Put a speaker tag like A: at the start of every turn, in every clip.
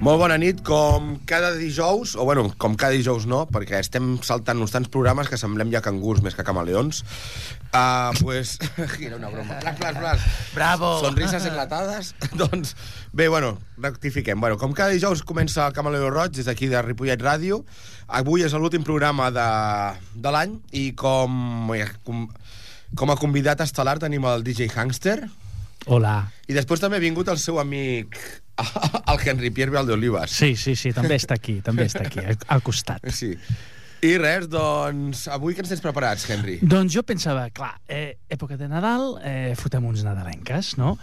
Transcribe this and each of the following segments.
A: Molt bona nit, com cada dijous, o bueno, com cada dijous no, perquè estem saltant-nos tants programes que semblem ja cangurs més que camaleons. Uh, pues, era una broma. Blas, blas, blas.
B: Bravo!
A: Sonrises enlatades. doncs, bé, bueno, rectifiquem. Bueno, com cada dijous comença el Camaleó Roig des d'aquí de Ripollet Ràdio. Avui és l'últim programa de, de l'any i com, com, com a convidat estel·lar tenim el DJ Hangster.
B: Hola.
A: I després també ha vingut el seu amic, el Henry Pierre Valdeolivas.
B: Sí, sí, sí, també està aquí, també està aquí, al, costat.
A: Sí. I res, doncs, avui que ens tens preparats, Henry?
B: Doncs jo pensava, clar, eh, època de Nadal, eh, fotem uns nadalenques, no?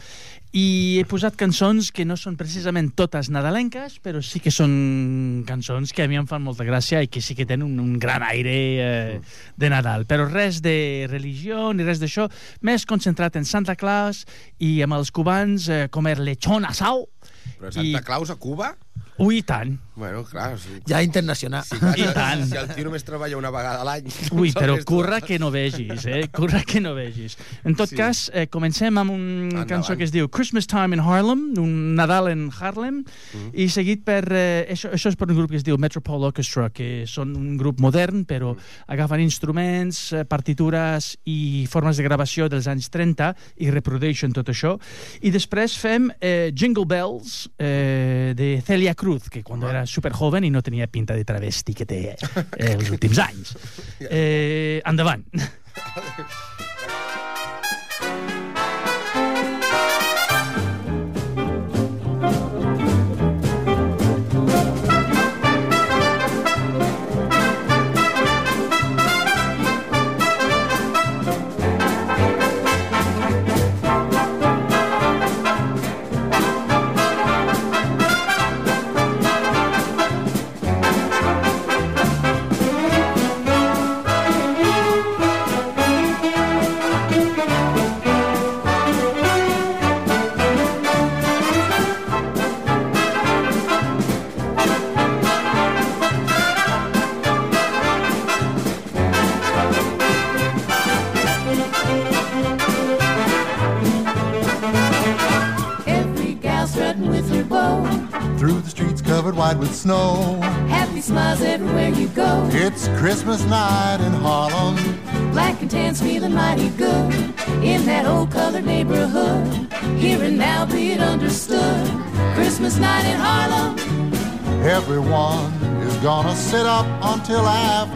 B: I he posat cançons que no són precisament totes nadalenques, però sí que són cançons que a mi em fan molta gràcia i que sí que tenen un, un gran aire eh, de Nadal. Però res de religió ni res d'això, més concentrat en Santa Claus i amb els cubans eh, comer lechón asau.
A: Però Santa I... Claus a Cuba?
B: Ui, tant.
A: Bueno, clar... Sí.
C: Ja internacional.
A: Sí, clar,
B: I tant.
A: Si el tio només treballa una vegada a l'any...
B: Ui, però curra que no vegis, eh? Curra que no vegis. En tot
A: Sí.
B: cas, eh, comencem amb una
A: Endavant.
B: cançó que es diu Christmas Time in Harlem, un Nadal en Harlem,
A: Mm.
B: i seguit per... Eh, això, això és per un grup que es diu Metropole Orchestra, que són un grup modern, però
A: Mm.
B: agafen instruments, eh, partitures i formes de gravació dels anys 30 i reprodueixen tot això. I després fem eh, Jingle Bells eh, de Celia Cruz, que quan era super joven i no tenia pinta de travesti que té eh, els últims anys. Eh, endavant.
D: till
E: I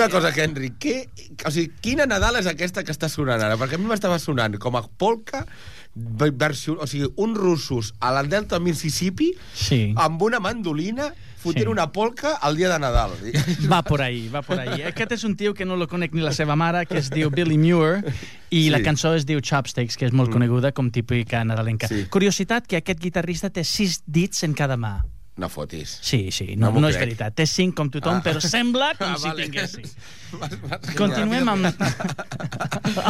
E: Una cosa, Henry, què, o sigui, quina Nadal és aquesta que està sonant ara? Perquè a mi m'estava sonant com a polca, versió, o sigui, uns russos a la Delta Mississippi
B: Sí.
E: amb una mandolina fotent
B: Sí.
E: una polca al dia de Nadal.
B: Va por ahí, va por ahí. Aquest és un tio que no lo conec ni la seva mare, que es diu Billy Muir, i
E: Sí.
B: la cançó es diu Chopsticks, que és molt coneguda com típica nadalenca.
E: Sí.
B: Curiositat que aquest guitarrista té sis dits en cada mà.
A: No fotis.
B: Sí, sí, no,
A: No
B: no, és
A: crec.
B: veritat. Té 5 com tothom,
A: Ah.
B: però sembla com
A: Ah,
B: si
A: vale.
B: tinguessis.
A: Vas- vas-
B: Continuem amb...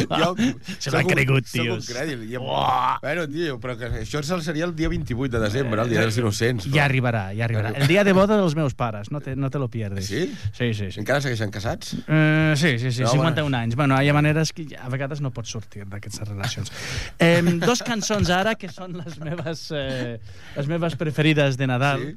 A: Jo,
B: Se
A: un-
B: cregut,
A: sóc un
B: tios.
A: crèdil. Em...
B: Uah.
A: Bueno, tio, però que això seria el dia 28 de desembre, el dia dels innocents.
B: Ja arribarà, ja arribarà. El dia de boda dels meus pares, no te, no te lo pierdes.
A: Sí?
B: Sí, sí, sí.
A: Encara segueixen casats?
B: Uh, sí, sí, sí,
A: No,
B: 51 anys. Bueno, hi ha maneres que a vegades no pots sortir d'aquestes relacions. Eh, dos cançons ara que són les meves, eh, les meves preferides de Nadal,
A: Sí?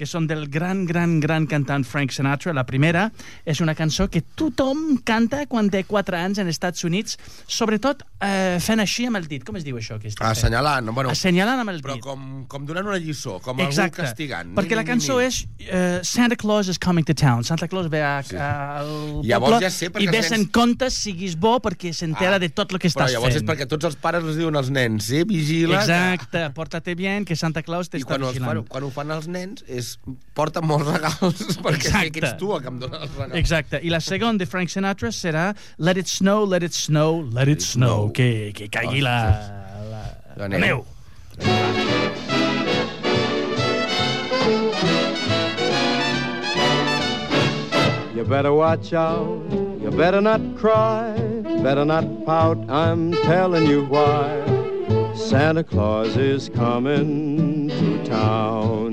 B: que són del gran, gran, gran cantant Frank Sinatra. La primera és una cançó que tothom canta quan té 4 anys als Estats Units, sobretot eh, fent així amb el dit. Com es diu això? Que fent?
A: Assenyalant, bueno,
B: Assenyalant amb el
A: però
B: dit.
A: com, com donant una lliçó, com
B: Exacte,
A: algú castigant.
B: perquè la cançó és uh, Santa Claus is coming to town. Santa Claus ve a,
A: Sí.
B: al
A: Llavors
B: poble
A: ja sé
B: i ves
A: nens-
B: en comptes, siguis bo, perquè s'entera
A: Ah,
B: de tot el que
A: Però
B: estàs
A: llavors
B: fent.
A: és perquè tots els pares els diuen als nens, eh, vigila... que-
B: Exacte, porta-te bien, que Santa Claus
A: I
B: t'està
A: quan, els fan,
B: vigilant.
A: quan ho fan els nens és porta molts regals perquè sé
B: Exacte.
A: que ets tu el que em dona els regals.
B: Exacte. I la segona de Frank Sinatra serà Let it snow, let it snow, let it snow.
A: snow.
B: Que, que caigui la, la,
A: La
B: la
A: neu.
C: You better watch out, you better not cry, better not pout, I'm telling you why. Santa Claus is coming to town.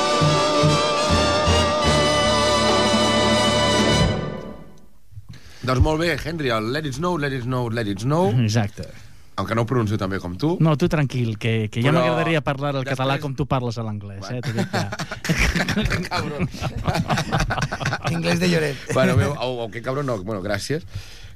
A: Doncs molt bé, Henry, el Let It Snow, Let It Snow, Let It Snow,
B: Exacte.
A: aunque no ho pronuncio tan bé com tu.
B: No, tu tranquil, que, que ja m'agradaria parlar el
A: després-
B: català com tu parles a l'anglès, eh? T'ho dic ja.
A: Cabron.
F: Inglés de lloret.
A: bueno, meu, o, o que cabron no, bueno, gràcies.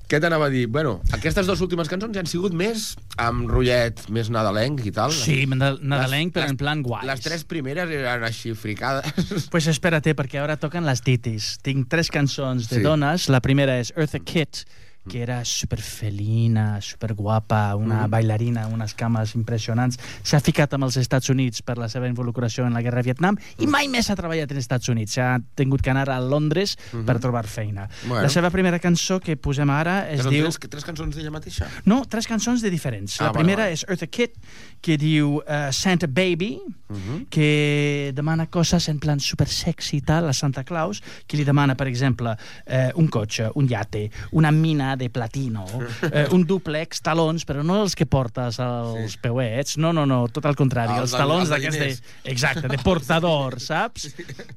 A: Què t'anava a dir? Bueno, aquestes dues últimes cançons ja han sigut més amb rotllet més nadalenc i tal.
B: Sí, nada- nadalenc,
A: Les-
B: però en
A: les-
B: plan guais.
A: Les tres primeres eren així fricades.
B: Pues espérate, perquè ara toquen les titis. Tinc tres cançons de
A: Sí.
B: dones. La primera és Eartha Kitt, que era superfelina, superguapa, una bailarina, unes cames impressionants. S'ha ficat amb els Estats Units per la seva involucració en la guerra de Vietnam i mai més ha treballat als Estats Units. S'ha tingut que anar a Londres per trobar feina.
A: Bueno.
B: La seva primera cançó que posem ara es
A: són
B: diu...
A: tres, tres cançons d'ella mateixa?
B: No, tres cançons de diferents.
A: Ah,
B: la primera
A: vale.
B: és Eartha Kitt, que diu uh, Santa Baby,
A: Mhm.
B: que demana coses en plan super sexy i tal a Santa Claus, que li demana, per exemple, eh, un cotxe, un yate, una mina de platino, eh, un duplex, talons, però no els que portes als sí. peuets, no, no, no, tot al contrari,
A: Els
B: els, talons
A: els de
B: d'aquests de... Exacte, de portador, saps?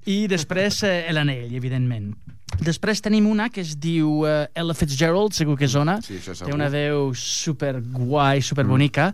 B: I després eh, l'anell, evidentment. Després tenim una que es diu uh, Ella Fitzgerald, segur que zona.
A: Sí, això
B: Té
A: segur.
B: una veu super guai, super bonica,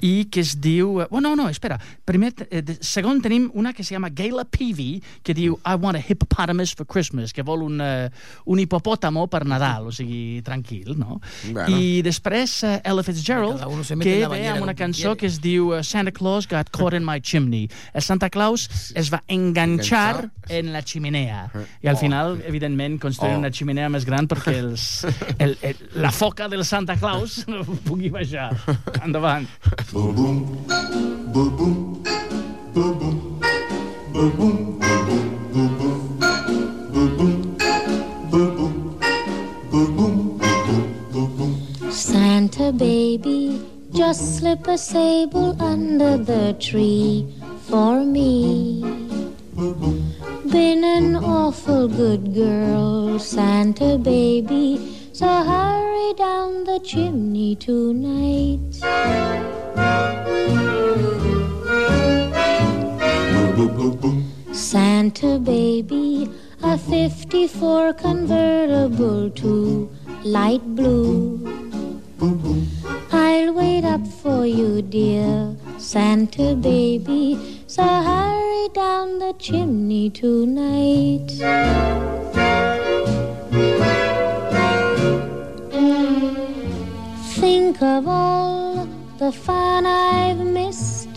B: i que es diu... Oh, no, no, espera. Primer, eh, de, segon tenim una que se llama Gayla Peavy, que diu I want a hippopotamus for Christmas, que vol un, uh, un hipopòtamo per Nadal, o sigui, tranquil, no?
A: Bueno.
B: I després uh, Ella Fitzgerald, que
F: la
B: ve amb una cançó que es diu uh, Santa Claus got caught in my chimney. El Santa Claus es va enganxar en la chimenea. I al
A: Oh.
B: final, evidentment, construir
A: Oh.
B: una ximenea més gran perquè els, el, el, la foca del Santa Claus no pugui baixar. Endavant.
G: Santa baby, just slip a sable under the tree for me. Been an awful good girl, Santa baby, so hurry down the chimney tonight. Santa baby, a 54 convertible to light blue. I'll wait up for you, dear Santa baby. So hurry down the chimney tonight. Think of all the fun I've missed.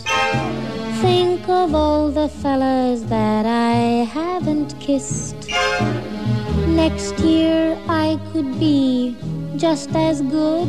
G: Think of all the fellas that I haven't kissed. Next year I could be just as good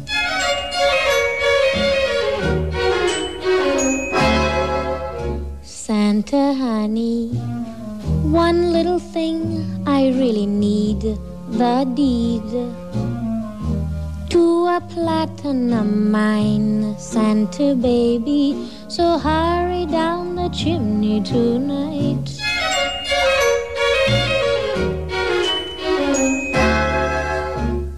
G: Santa honey, one little thing I really need the deed to a platinum mine, Santa baby. So hurry down the chimney tonight.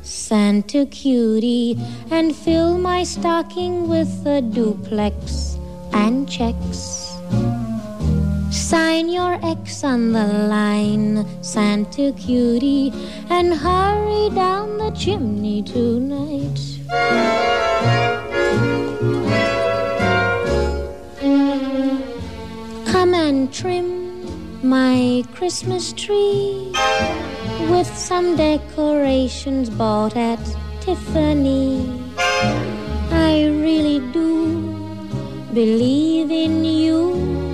G: Santa cutie, and fill my stocking with a duplex and checks. Sign your X on the line, Santa cutie, and hurry down the chimney tonight. Come and trim my Christmas tree with some decorations bought at Tiffany. I really do believe in you.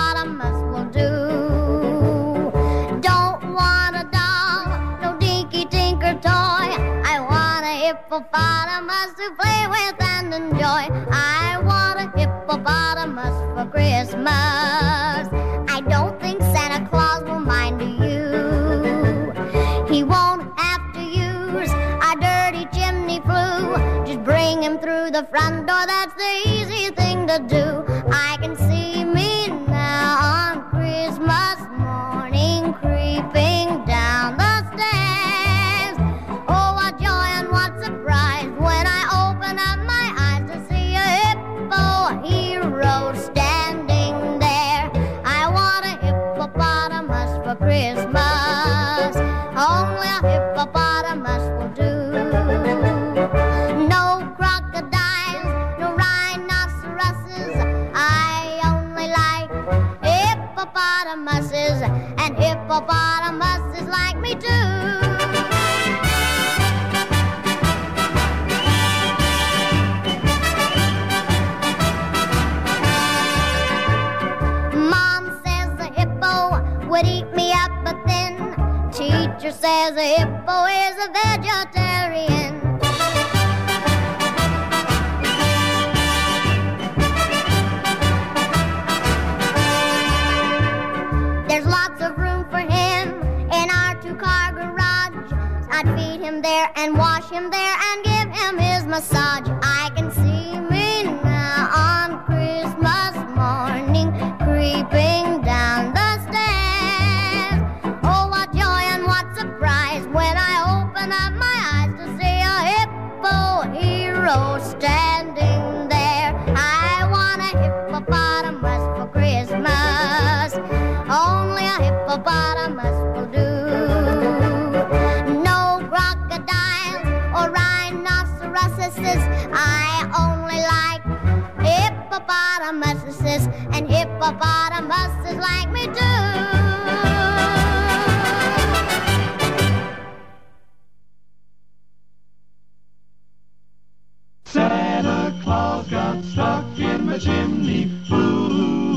H: him there and wash him there and give him his massage. I can see me now on Christmas morning creeping hippopotamuses like me too.
I: Santa Claus got stuck in the chimney. Boo,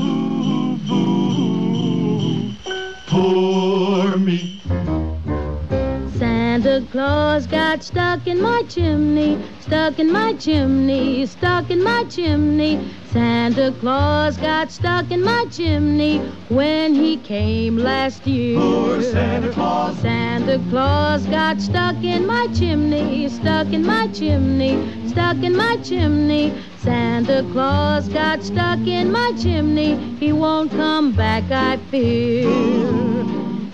J: Santa Claus got stuck in my chimney, stuck in my chimney, stuck in my chimney. Santa Claus got stuck in my chimney when he came last year.
I: Poor Santa Claus.
J: Santa Claus got stuck in my chimney, stuck in my chimney, stuck in my chimney. Santa Claus got stuck in my chimney. He won't come back, I fear.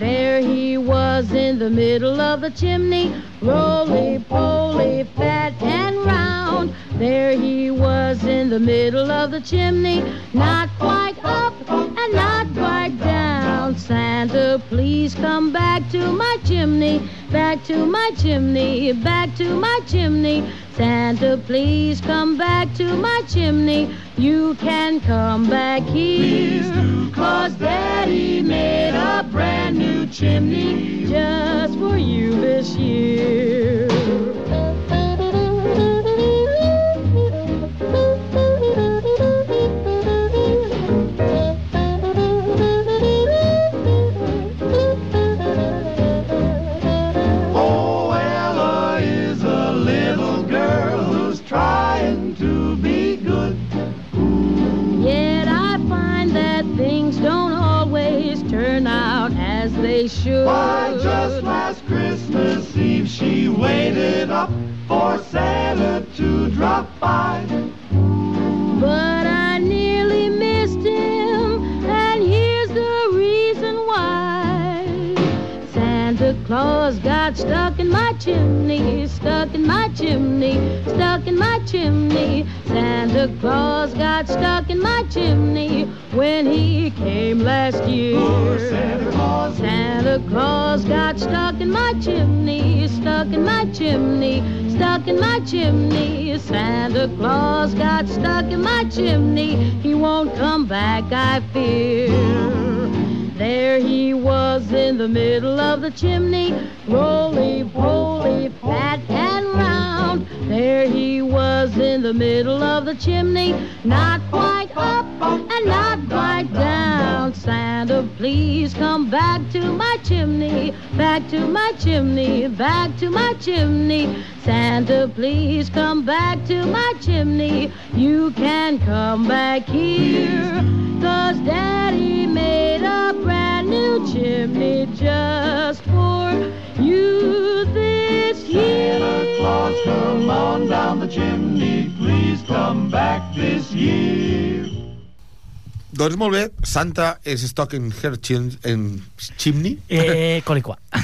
J: There he was in the middle of the chimney, roly poly, fat and round. There he was in the middle of the chimney, not quite up and not quite down. Santa, please come back to my chimney, back to my chimney, back to my chimney. Santa, please come back to my chimney. You can come back here. Cause Daddy made a brand new chimney just for you this year.
I: Why, just last Christmas Eve she waited up for Santa to drop by.
J: But I nearly missed him, and here's the reason why. Santa Claus got stuck in my chimney, stuck in my chimney, stuck in my chimney. Santa Claus got stuck in my chimney when he came last year.
I: Santa Claus.
J: Santa Claus got stuck in my chimney, stuck in my chimney, stuck in my chimney. Santa Claus got stuck in my chimney. He won't come back, I fear. There he was in the middle of the chimney, roly poly, fat and round. There he was in the middle of the chimney, not quite up and not quite down. Santa, please come back to my chimney, back to my chimney, back to my chimney. Santa, please come back to my chimney. You can come back here, cause Daddy made a brand new chimney just for you.
I: Santa Claus, come on down the chimney. Please come back this year.
A: Doncs molt bé, Santa is stuck in her chim en chimney.
B: Eh, colicua.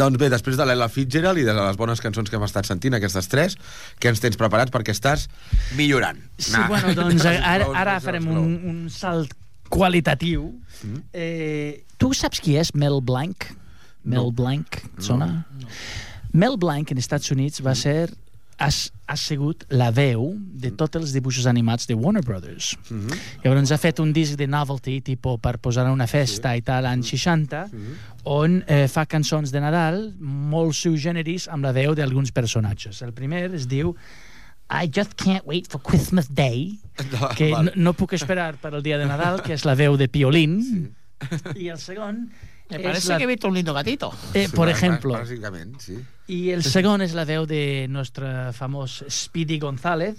A: Doncs bé, després de l'Ella Fitzgerald i de les bones cançons que hem estat sentint, aquestes tres, que ens tens preparats perquè estàs millorant.
B: Sí, bueno, doncs ara, ara farem un, un salt qualitatiu.
A: Mm.
B: Eh, tu saps qui és Mel Blanc? Mel
A: No.
B: Blanc, sona? Mel Blanc, en Estats Units, va ser has, ha sigut la veu de tots els dibuixos animats de Warner Brothers.
A: Mm -hmm.
B: Llavors ha fet un disc de novelty, tipo per posar a una festa sí. i tal, anys 60, on eh, fa cançons de Nadal molt sui generis amb la veu d'alguns personatges. El primer es diu I just can't wait for Christmas Day,
A: No,
B: que no, no puc esperar per al dia de Nadal, que és la veu de Piolín. Sí. I el segon...
F: Me parece
B: la-
F: que he visto un lindo gatito.
B: Eh, por
A: Sí,
B: ejemplo.
A: Bàsicament, sí.
B: I el segon és la veu de nostre famós Speedy González,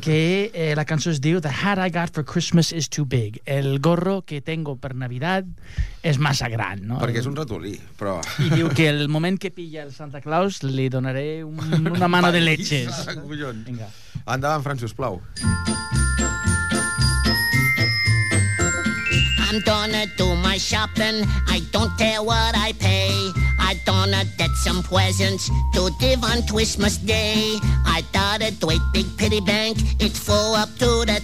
B: que eh, la cançó es diu The hat I got for Christmas is too big. El gorro que tengo per Navidad és massa gran, no?
A: Perquè és un ratolí, però...
B: I diu que el moment que pilla el Santa Claus li donaré un, una mano de leches.
A: Collons.
B: Vinga.
A: Endavant, Fran, sisplau.
K: I'm gonna do my shopping. I don't care what I pay. I gonna get some presents to give on Christmas Day. I got a great big piggy bank. It's full up to the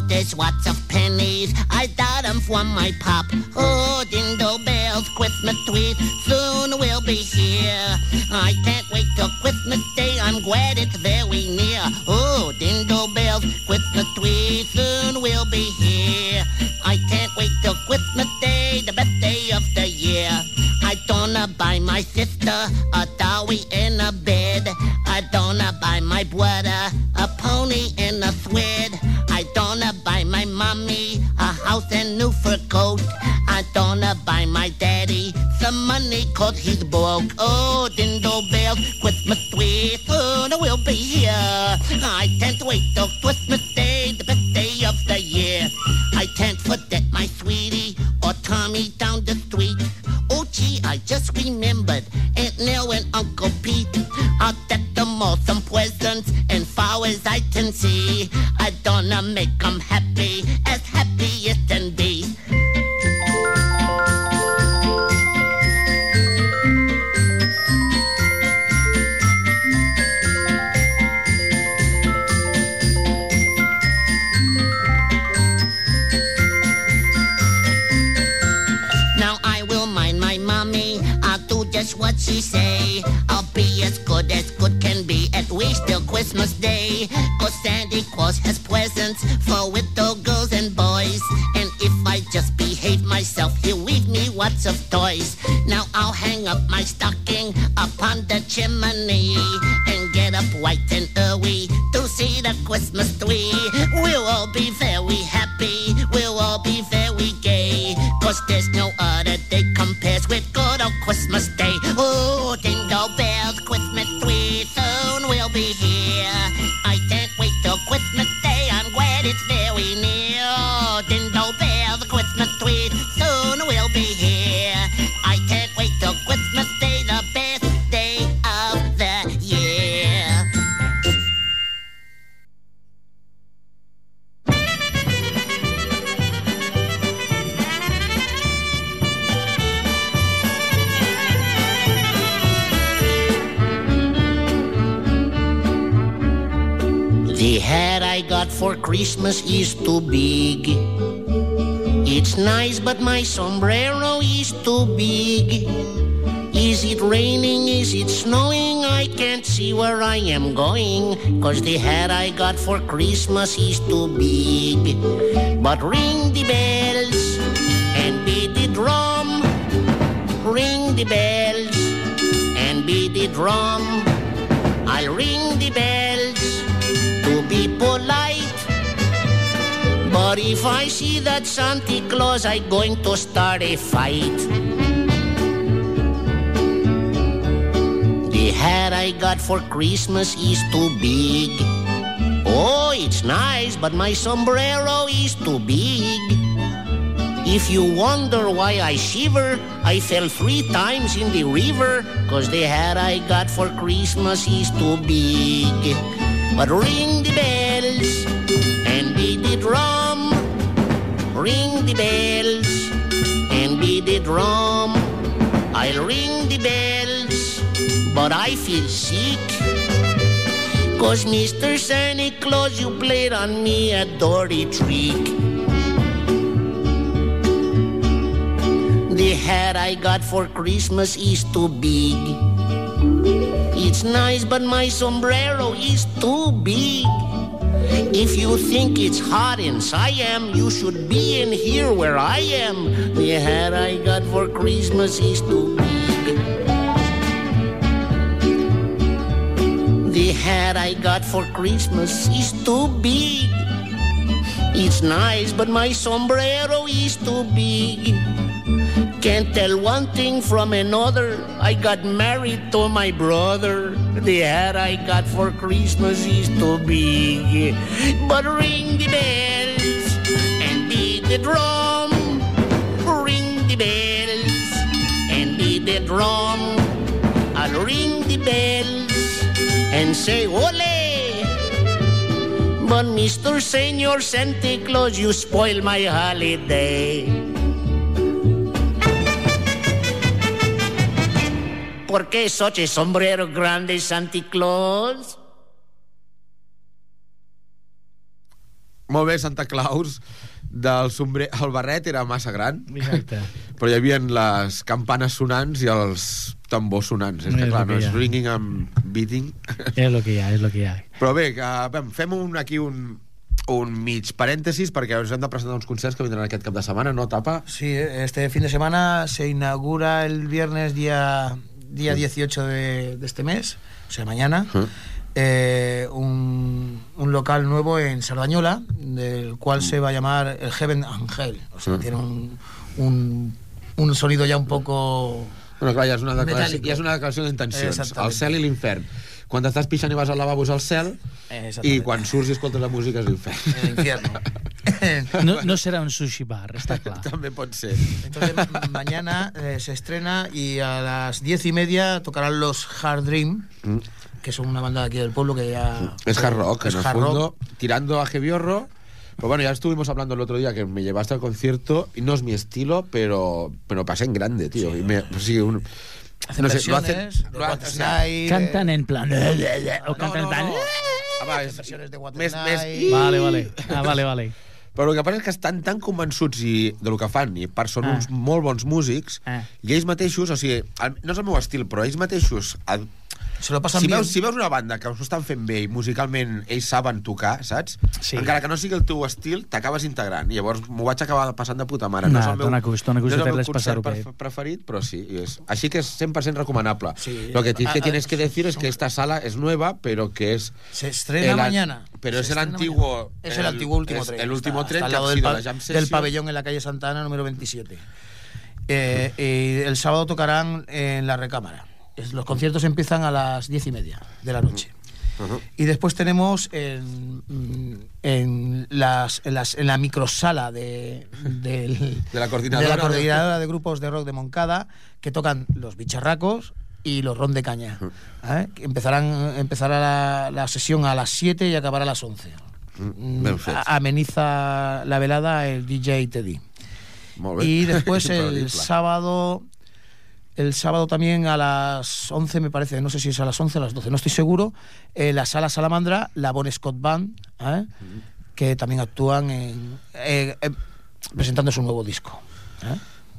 K: know there's lots of pennies. I got got 'em from my pop. Oh, jingle bells, Christmas tree soon we'll be here. I can't wait till Christmas Day. I'm glad it's very near. Oh, jingle bells, Christmas tree soon we'll be here. I can't wait till Christmas Day, the best day of the year. I gonna buy my sister a dolly and a bed. I gonna buy my brother a pony and a cause he's broke. Oh, dingle bells, Christmas tree soon will be here. I can't wait till Christmas Day, the best day of the year. I can't forget my sweetie or Tommy down the street. Oh gee, I just remembered Aunt Nell and Uncle Pete. I'll get them all some presents, and as I can see, I gonna make 'em happy, as happy hang up my stocking upon the chimney and get up white and early to see the Christmas tree. We'll all be very Cause the hat I got for Christmas is too big. But ring the bells and beat the drum. Ring the bells and beat the drum. I'll ring the bells to be polite. But if I see that Santa Claus, I'm going to start a fight. Hat I got for Christmas is too big. Oh, it's nice, but my sombrero is too big. If you wonder why I shiver, I fell three times in the river, cause the hat I got for Christmas is too big. But ring the bells and beat the drum. Ring the bells and beat the drum. I'll ring the bells, but I feel sick. Cause Mr. Santa Claus, you played on me a dirty trick. The hat I got for Christmas is too big. It's nice, but my sombrero is too big. If you think it's hot in Siam, you should be in here where I am. The hat I got for Christmas is too big. Hat I got for Christmas is too big. It's nice, but my sombrero is too big. Can't tell one thing from another. I got married to my brother. The hat I got for Christmas is too big. But ring the bells and beat the drum. Ring the bells and beat the drum. And say, Ole! But Mr. Senor Santa Claus, you spoil my holiday. ¿Por qué such a sombrero grande, Santa Claus?
A: Molt bé, Santa Claus del sombrer... El barret era massa gran,
B: Exacte.
A: però hi havia les campanes sonants i els tambors sonants. És que,
B: És
A: clar, no és ringing amb beating.
B: És el que hi ha, és el que hi ha.
A: Però bé, que, vam, fem un, aquí un, un mig parèntesis perquè us hem de presentar uns concerts que vindran aquest cap de setmana, no, Tapa?
F: Sí, este fin de semana se inaugura el viernes día, día 18 de, de este mes, o sea, mañana, eh, un, un local nuevo en Sardañola, del cual se va a llamar el Heaven Angel. O sea,
A: Mm.
F: tiene un, un, un sonido ya un poco...
A: Bueno, clar, ja és una declaració, ja és una declaració d'intencions. El cel i l'infern. Quan t'estàs pixant i vas al lavabo és el cel, i quan surts i escoltes la música és l'infern.
F: L'infierno.
B: No, no serà un sushi bar, està clar.
A: També pot ser.
F: Entonces ma- mañana eh, se estrena y a las diez y media tocarán los Hard Dream,
A: Mm.
F: Que son una banda de aquí del pueblo que ya...
A: Es hard rock,
F: es
A: en el
F: hard
A: fondo,
F: rock.
A: tirando a horror. Pero bueno, ya estuvimos hablando el otro día que me llevaste al concierto y no es mi estilo, pero, pero pasé en grande, tío. Y me, pues sí, un-
F: Hacen
A: no sé, lo hacen... lo ha-
F: What
A: o sea,
F: Night,
B: Canten en plan... O canten en plan...
A: Ah.
B: Vale, vale. Ah, vale, vale.
A: Però el que passa és que estan tan convençuts i, de lo que fan, i per són
B: Ah.
A: uns molt bons músics,
B: Ah.
A: i ells mateixos, o sigui, el- no és el meu estil, però ells mateixos... El,
F: Se lo pasan
A: si veus, si veus una banda que us ho estan fent bé i musicalment ells saben tocar, saps?
B: Sí.
A: Encara que no sigui el teu estil, t'acabes integrant. I llavors m'ho vaig acabar passant de puta mare. no
B: Nah,
A: és el meu,
B: gust
A: no és el meu concert pref- preferit, però sí. i És. Així que és 100% recomanable.
F: Sí.
A: Lo que, tienes que
F: Ah, ah,
A: tienes que decir es que esta sala es nueva, pero que es...
F: Se estrena
A: el-
F: mañana.
A: Pero es el antiguo...
F: mañana. Es el, antiguo último tren.
A: El último
F: Está-
A: tren
F: está
A: que ha
F: del,
A: sido la Jam
F: del
A: Session.
F: pabellón en la calle Santana, número 27. Eh, y el sábado tocarán en la recámara. Es- Los conciertos empiezan a las diez y media de la noche. Y después tenemos en, en, las, en, las- en la microsala de, del-
A: De la coordinadora.
F: de la coordinadora de grupos de rock de Moncada que tocan los bicharracos y los ron de caña. ¿eh? Empezarán, empezará la, la sesión a las 7 y acabará a las 11. Mm, a- ameniza la velada el DJ Teddy. Y después el sábado el sábado también a las 11 me parece, no sé si es a las 11 o a las 12, no estoy seguro, eh, la Sala Salamandra, la Bon Scott Band, ¿eh? que también actúan en, eh, eh, presentando su nuevo disco.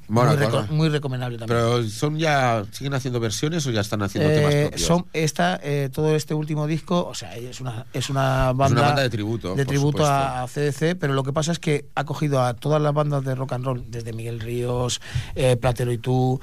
A: Buena
F: muy, recomendable también.
A: Pero son ya... ¿Siguen haciendo versiones o ya están haciendo temas
F: Eh,
A: propios?
F: son esta eh, todo este último disco o sea es una es una banda
A: banda de tributo,
F: de tributo
A: supuesto.
F: a, CDC pero lo que pasa es que ha cogido a todas las bandas de rock and roll desde Miguel Ríos eh, Platero y tú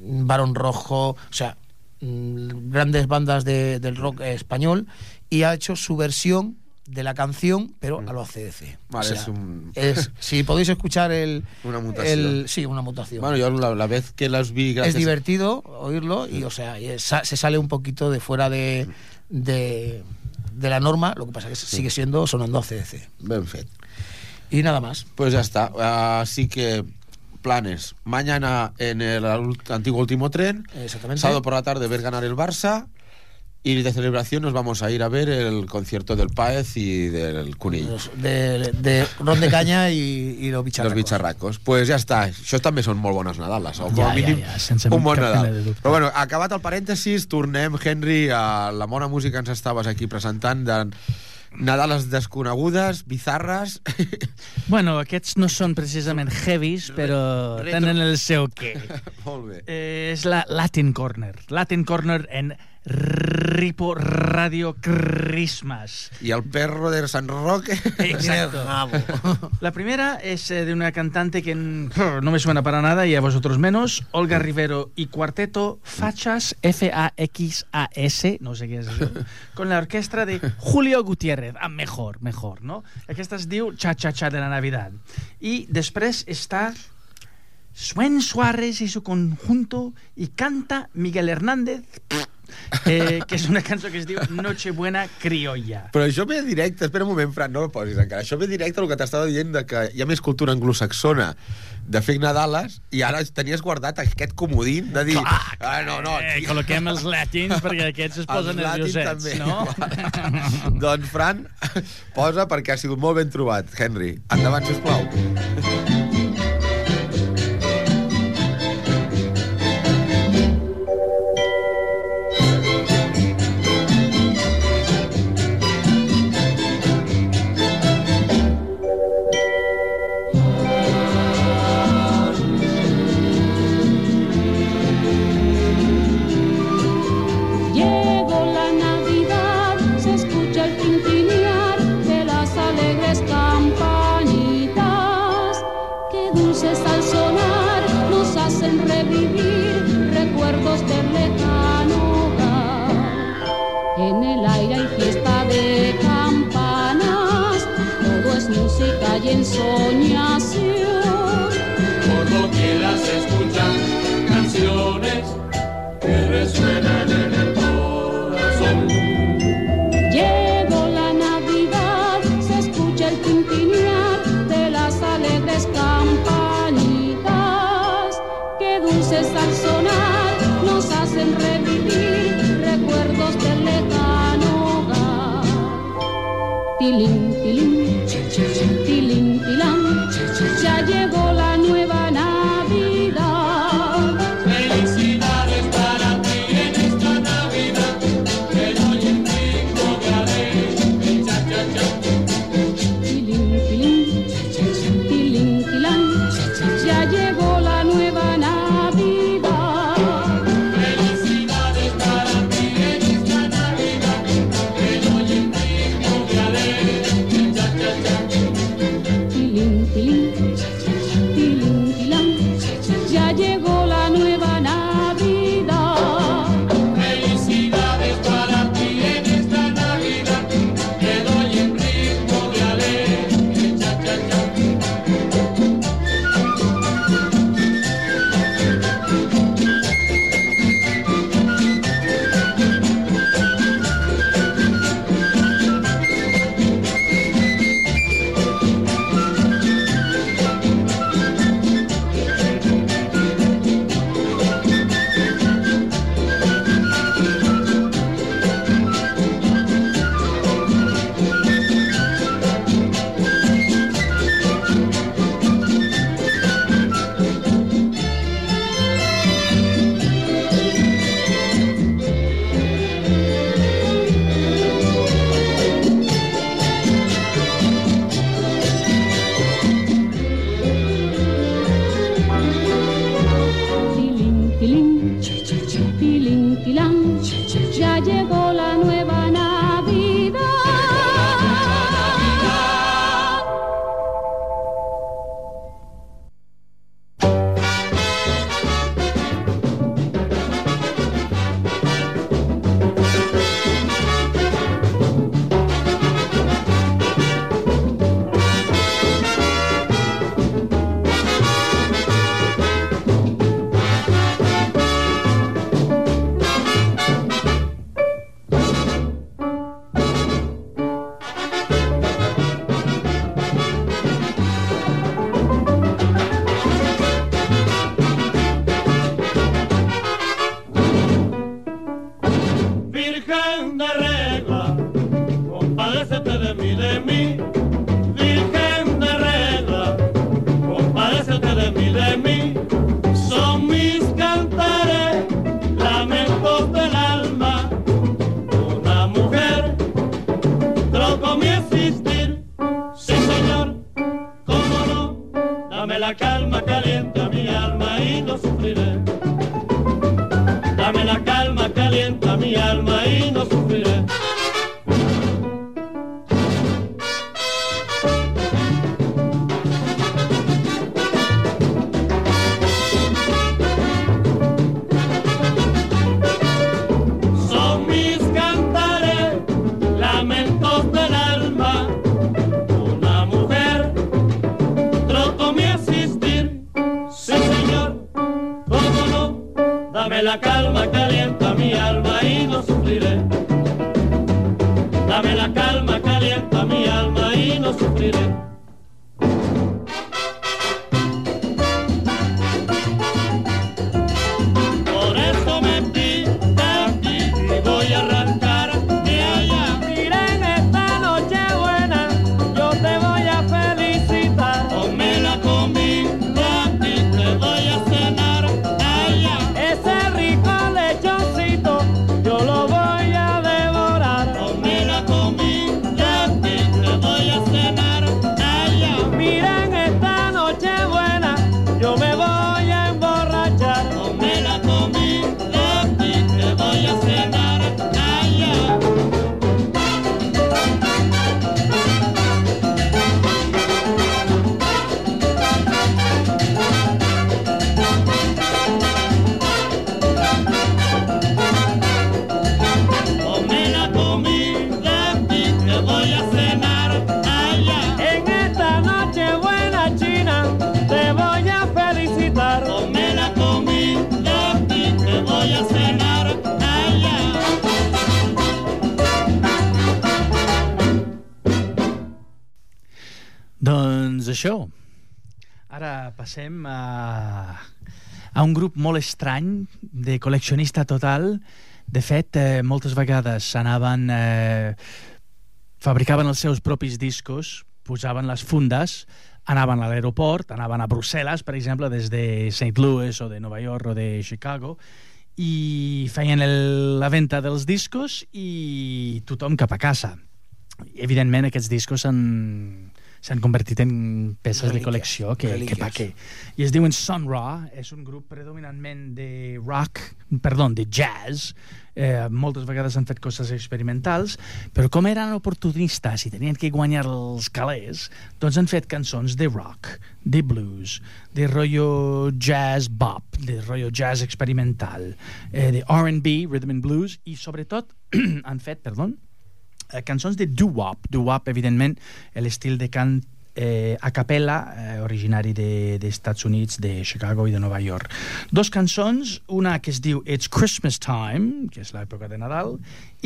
F: Barón Rojo o sea mm, grandes bandas de- del rock español y ha hecho su versión de la canción pero a lo ACDC
A: Vale,
F: O sea,
A: es un-
F: es- si podéis escuchar el
A: Una mutación.
F: el- sí una mutación
A: Bueno, yo la, la vez que las vi... Gracias
F: es divertido oírlo y o sea y es- se sale un poquito de fuera de, de, de la norma lo que pasa es que sigue siendo sonando a CDC
A: Ben fet.
F: y nada más
A: Pues ya está. Así que planes. Mañana en el antiguo último tren.
F: Exactamente.
A: Sábado por la tarde ver ganar el Barça. Y de celebración nos vamos a ir a ver el concierto del Paez y del Cunill.
F: Los- de, de ron de caña y, y los bicharracos.
A: Los bicharracos. Pues ja està. Això també són molt bones Nadales. O com
B: Ja,
A: a mínim,
B: ja, ja, sense
A: un bon
B: cap
A: Nadal. Però bueno, acabat el parèntesis, tornem, Henry, a la bona música que ens estaves aquí presentant de Nadales desconegudes, bizarres...
B: Bueno, aquests no són precisament heavies, però tenen el seu què.
A: molt bé.
B: Eh, és la Latin Corner. Latin Corner en Ripo Radio Christmas.
A: Y el perro de San Roque...
B: Exacto. La primera es eh, de una cantante que no me suena para nada y a vosotros menos, Olga Rivero y cuarteto Fachas, F-A-X-A-S, no sé qué es eso, con la orquesta de Julio Gutiérrez. Ah, mejor, mejor, no? Aquesta es diu Cha Cha Cha de la Navidad. Y després està Suen Suárez y su conjunto y canta Miguel Hernández, eh, que és una cançó que es diu Nochebuena Criolla.
A: Però això ve directe, espera un moment, Fran, no el posis encara. Això ve directe al que t'estava dient de que hi ha més cultura anglosaxona de fer Nadales i ara tenies guardat aquest comodín de dir... ah, no, no,
B: Eh,
A: aquí-
B: col·loquem els latins perquè aquests es posen
A: Els
B: nerviosets,
A: també.
B: no?
A: doncs, Fran, posa perquè ha sigut molt ben trobat, Henry. Endavant, sisplau.
L: Llegó la
I: calma, calienta mi alma y no sufriré. Dame la calma, calienta mi alma y no sufriré.
B: Passem a, a un grup molt estrany de col·leccionista total. De fet, eh, moltes vegades anaven... Eh, fabricaven els seus propis discos, posaven les fundes, anaven a l'aeroport, anaven a Brussel·les, per exemple, des de St. Louis o de Nova York o de Chicago, i feien el, la venda dels discos i tothom cap a casa. Evidentment, aquests discos s'han s'han convertit en peces de
F: Relíquies.
B: col·lecció que, que
F: Relíquies.
B: pa què. I es diuen Sun Ra, és un grup predominantment de rock, perdó, de jazz, eh, moltes vegades han fet coses experimentals, però com eren oportunistes i tenien que guanyar els calés, doncs han fet cançons de rock, de blues, de rotllo jazz bop, de rotllo jazz experimental, eh, de R&B, rhythm and blues, i sobretot han fet, perdó, eh, cançons de doo-wop. Doo-wop, evidentment, l'estil de cant eh, a capella, eh, originari de- dels de Estats Units, de Chicago i de Nova York. Dos cançons, una que es diu It's Christmas Time, que és l'època de Nadal,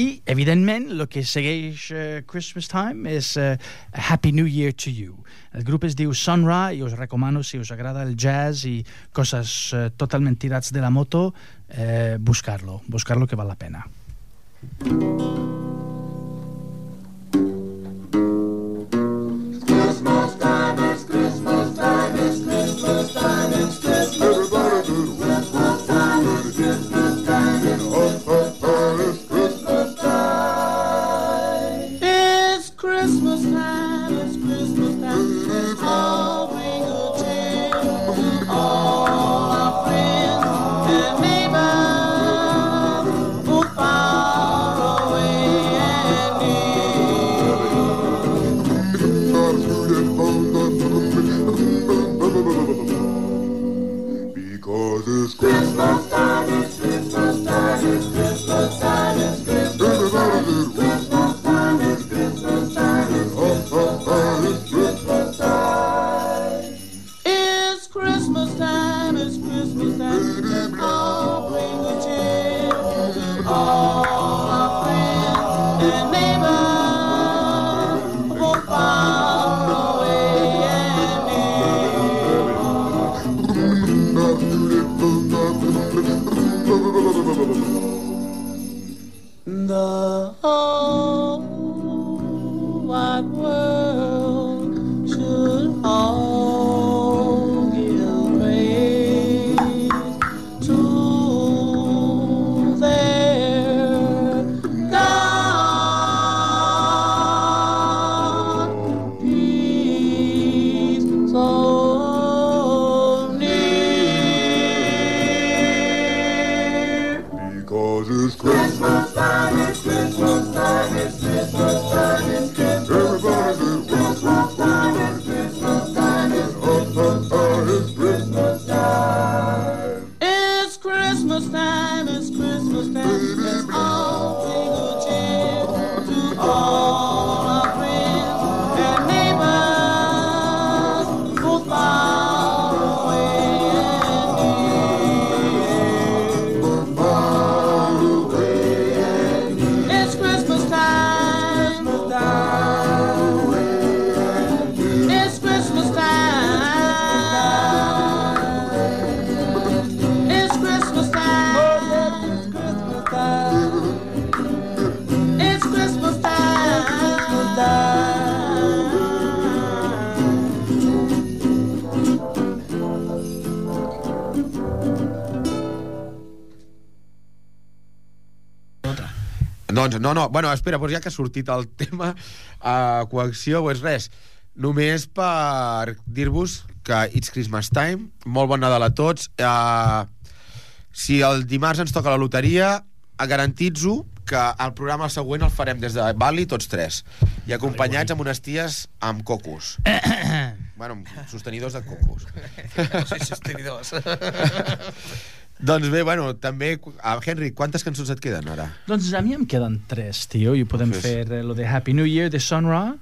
B: i, evidentment, el que segueix eh, Christmas Time és eh, Happy New Year to You. El grup es diu Sun Ra i us recomano, si us agrada el jazz i coses eh, totalment tirats de la moto, eh, buscar-lo, buscar-lo que val la pena.
I: Christmas
A: Doncs no, no, bueno, espera, doncs ja que ha sortit el tema uh, coacció, doncs res, només per dir-vos que It's Christmas Time, molt bon Nadal a tots. Uh, si el dimarts ens toca la loteria, eh, garantitzo que el programa següent el farem des de Bali tots tres i acompanyats amb unes ties amb cocos bueno, amb sostenidors de cocos
F: Sí, sostenidors.
A: doncs bé, bueno, també Henry, quantes cançons et queden ara?
B: Doncs a mi em queden tres, tio, i podem
A: Fes.
B: fer eh, lo de Happy New Year de Sun Ra,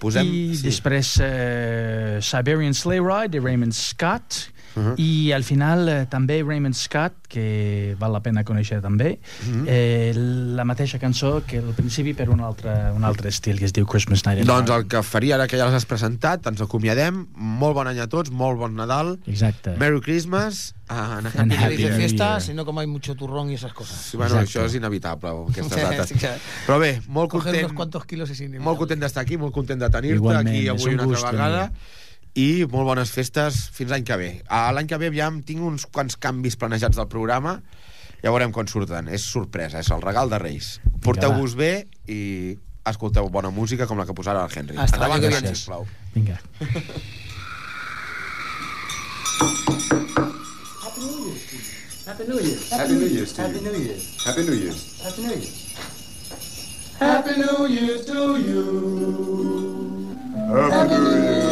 A: Posem-
B: i
A: sí.
B: després eh, Siberian Sleigh Ride de Raymond Scott,
A: Uh-huh.
B: i al final eh, també Raymond Scott, que val la pena conèixer també,
A: Mhm.
B: eh, la mateixa cançó que al principi per un altre, un altre estil que es diu Christmas Night in
A: Doncs el que faria ara que ja les has presentat, ens acomiadem. Molt bon any a tots, molt bon Nadal.
B: Exacte.
A: Merry Christmas. Uh, and a
B: And
A: happy
B: happy
F: fiesta, si no como hay mucho turrón y esas cosas.
A: Sí, bueno,
B: Exacte.
A: això és inevitable, aquestes dates.
F: Sí.
A: Però bé, molt
F: Coger
A: content,
F: unos cuantos kilos y sin
A: molt content d'estar aquí, molt content de tenir-te aquí avui
B: un
A: una altra vegada.
B: amic.
A: I molt bones festes fins l'any que ve. A L'any que ve, aviam, tinc uns quants canvis planejats del programa. Ja veurem quan surten. És sorpresa, és el regal de Reis. Porteu-vos bé i escolteu bona música com la que posarà el Henry.
F: Hasta
A: Endavant,
F: que
A: gràcies,
F: viene.
A: sisplau.
B: Vinga.
M: Happy New Year.
N: Happy New Year
M: Happy. New Year.
N: Happy New Year.
M: Happy New Year.
I: Happy New Year to you.
O: Happy New Year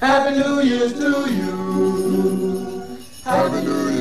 I: Happy New Year to you.
O: Happy New Year